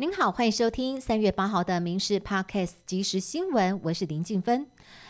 您好，欢迎收听三月八号的《民事 Podcast》即时新闻，我是林静芬。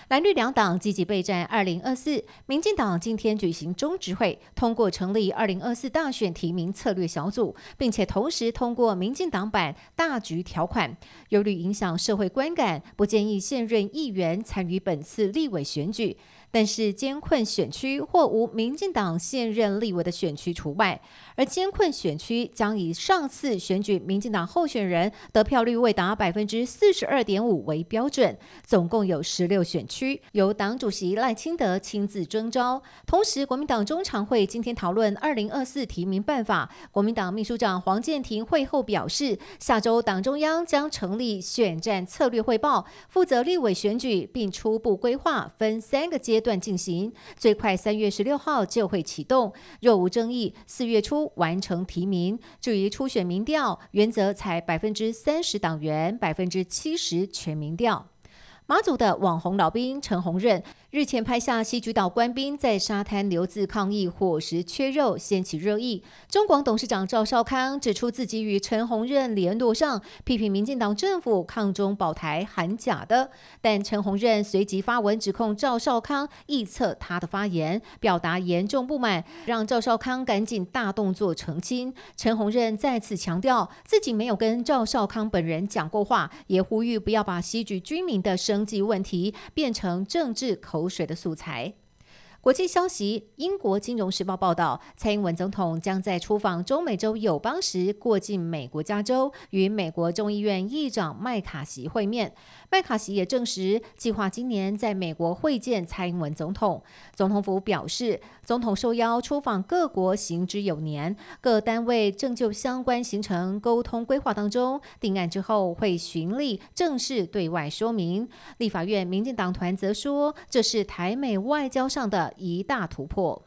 蓝绿两党积极备战二零二四，民进党今天举行中执会，通过成立二零二四大选提名策略小组，并且同时通过民进党版大局条款，忧虑影响社会观感，不建议现任议员参与本次立委选举。但是艰困选区或无民进党现任立委的选区除外，而艰困选区将以上次选举民进党候选人得票率未达百分之四十二点五为标准。总共有十六选区，由党主席赖清德亲自征召。同时，国民党中常会今天讨论二零二四提名办法。国民党秘书长黄建庭会后表示，下周党中央将成立选战策略汇报，负责立委选举，并初步规划分三个阶。段进行，最快三月十六号就会启动。若无争议，四月初完成提名。至于初选民调，原则采百分之三十党员，百分之七十全民调。马祖的网红老兵陈宏任。日前拍下西局岛官兵在沙滩留字抗议伙食缺肉，掀起热议。中广董事长赵少康指出自己与陈宏任联络上，批评民进党政府抗中保台喊假的。但陈宏任随即发文指控赵少康臆测他的发言，表达严重不满，让赵少康赶紧大动作澄清。陈宏任再次强调自己没有跟赵少康本人讲过话，也呼吁不要把西局居民的声经济问题变成政治。口水的素材。国际消息：英国金融时报报道，蔡英文总统将在出访中美洲友邦时过境美国加州，与美国众议院议长麦卡锡会面。麦卡锡也证实，计划今年在美国会见蔡英文总统。总统府表示，总统受邀出访各国行之有年，各单位正就相关行程沟通规划当中，定案之后会循例正式对外说明。立法院民进党团则说，这是台美外交上的。一大突破。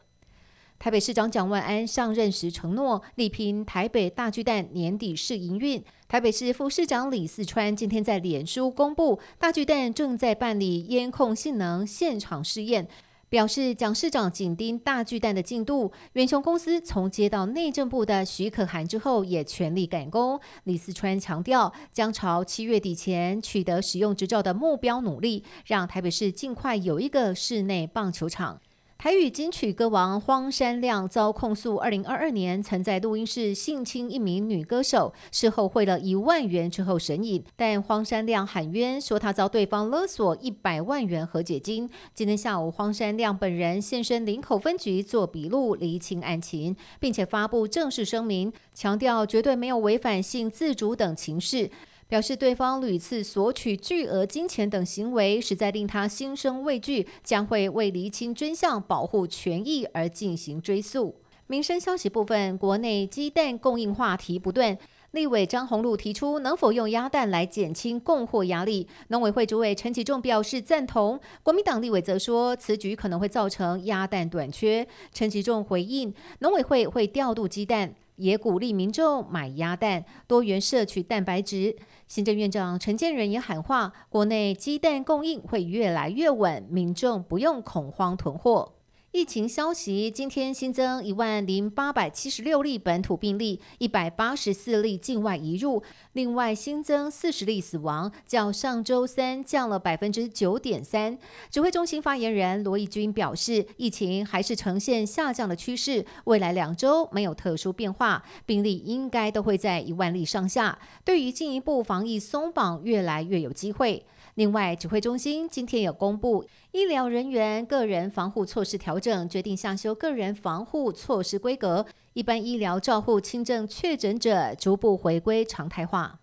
台北市长蒋万安上任时承诺力拼台北大巨蛋年底试营运。台北市副市长李四川今天在脸书公布，大巨蛋正在办理烟控性能现场试验，表示蒋市长紧盯大巨蛋的进度。远雄公司从接到内政部的许可函之后，也全力赶工。李四川强调，将朝七月底前取得使用执照的目标努力，让台北市尽快有一个室内棒球场。台语金曲歌王荒山亮遭控诉，二零二二年曾在录音室性侵一名女歌手，事后汇了一万元之后神隐，但荒山亮喊冤，说他遭对方勒索一百万元和解金。今天下午，荒山亮本人现身林口分局做笔录，厘清案情，并且发布正式声明，强调绝对没有违反性自主等情事。表示对方屡次索取巨额金钱等行为，实在令他心生畏惧，将会为厘清真相、保护权益而进行追诉。民生消息部分，国内鸡蛋供应话题不断，立委张宏禄提出能否用鸭蛋来减轻供货压力，农委会主委陈其仲表示赞同。国民党立委则说，此举可能会造成鸭蛋短缺。陈其仲回应，农委会会调度鸡蛋。也鼓励民众买鸭蛋，多元摄取蛋白质。行政院长陈建仁也喊话，国内鸡蛋供应会越来越稳，民众不用恐慌囤货。疫情消息：今天新增一万零八百七十六例本土病例，一百八十四例境外移入，另外新增四十例死亡，较上周三降了百分之九点三。指挥中心发言人罗义军表示，疫情还是呈现下降的趋势，未来两周没有特殊变化，病例应该都会在一万例上下。对于进一步防疫松绑，越来越有机会。另外，指挥中心今天有公布医疗人员个人防护措施调整，决定下修个人防护措施规格，一般医疗照护轻症确诊者逐步回归常态化。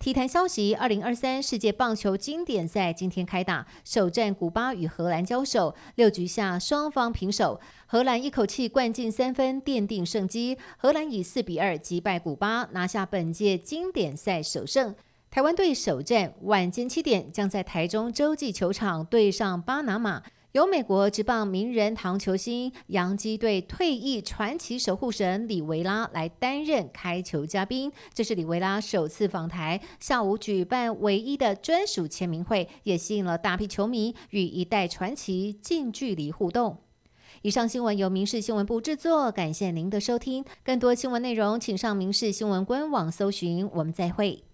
体坛消息：二零二三世界棒球经典赛今天开打，首战古巴与荷兰交手，六局下双方平手，荷兰一口气灌进三分，奠定胜机。荷兰以四比二击败古巴，拿下本届经典赛首胜。台湾队首战晚间七点将在台中洲际球场对上巴拿马，由美国职棒名人堂球星洋基队退役传奇守护神里维拉来担任开球嘉宾。这是里维拉首次访台，下午举办唯一的专属签名会，也吸引了大批球迷与一代传奇近距离互动。以上新闻由民事新闻部制作，感谢您的收听。更多新闻内容，请上民事新闻官网搜寻。我们再会。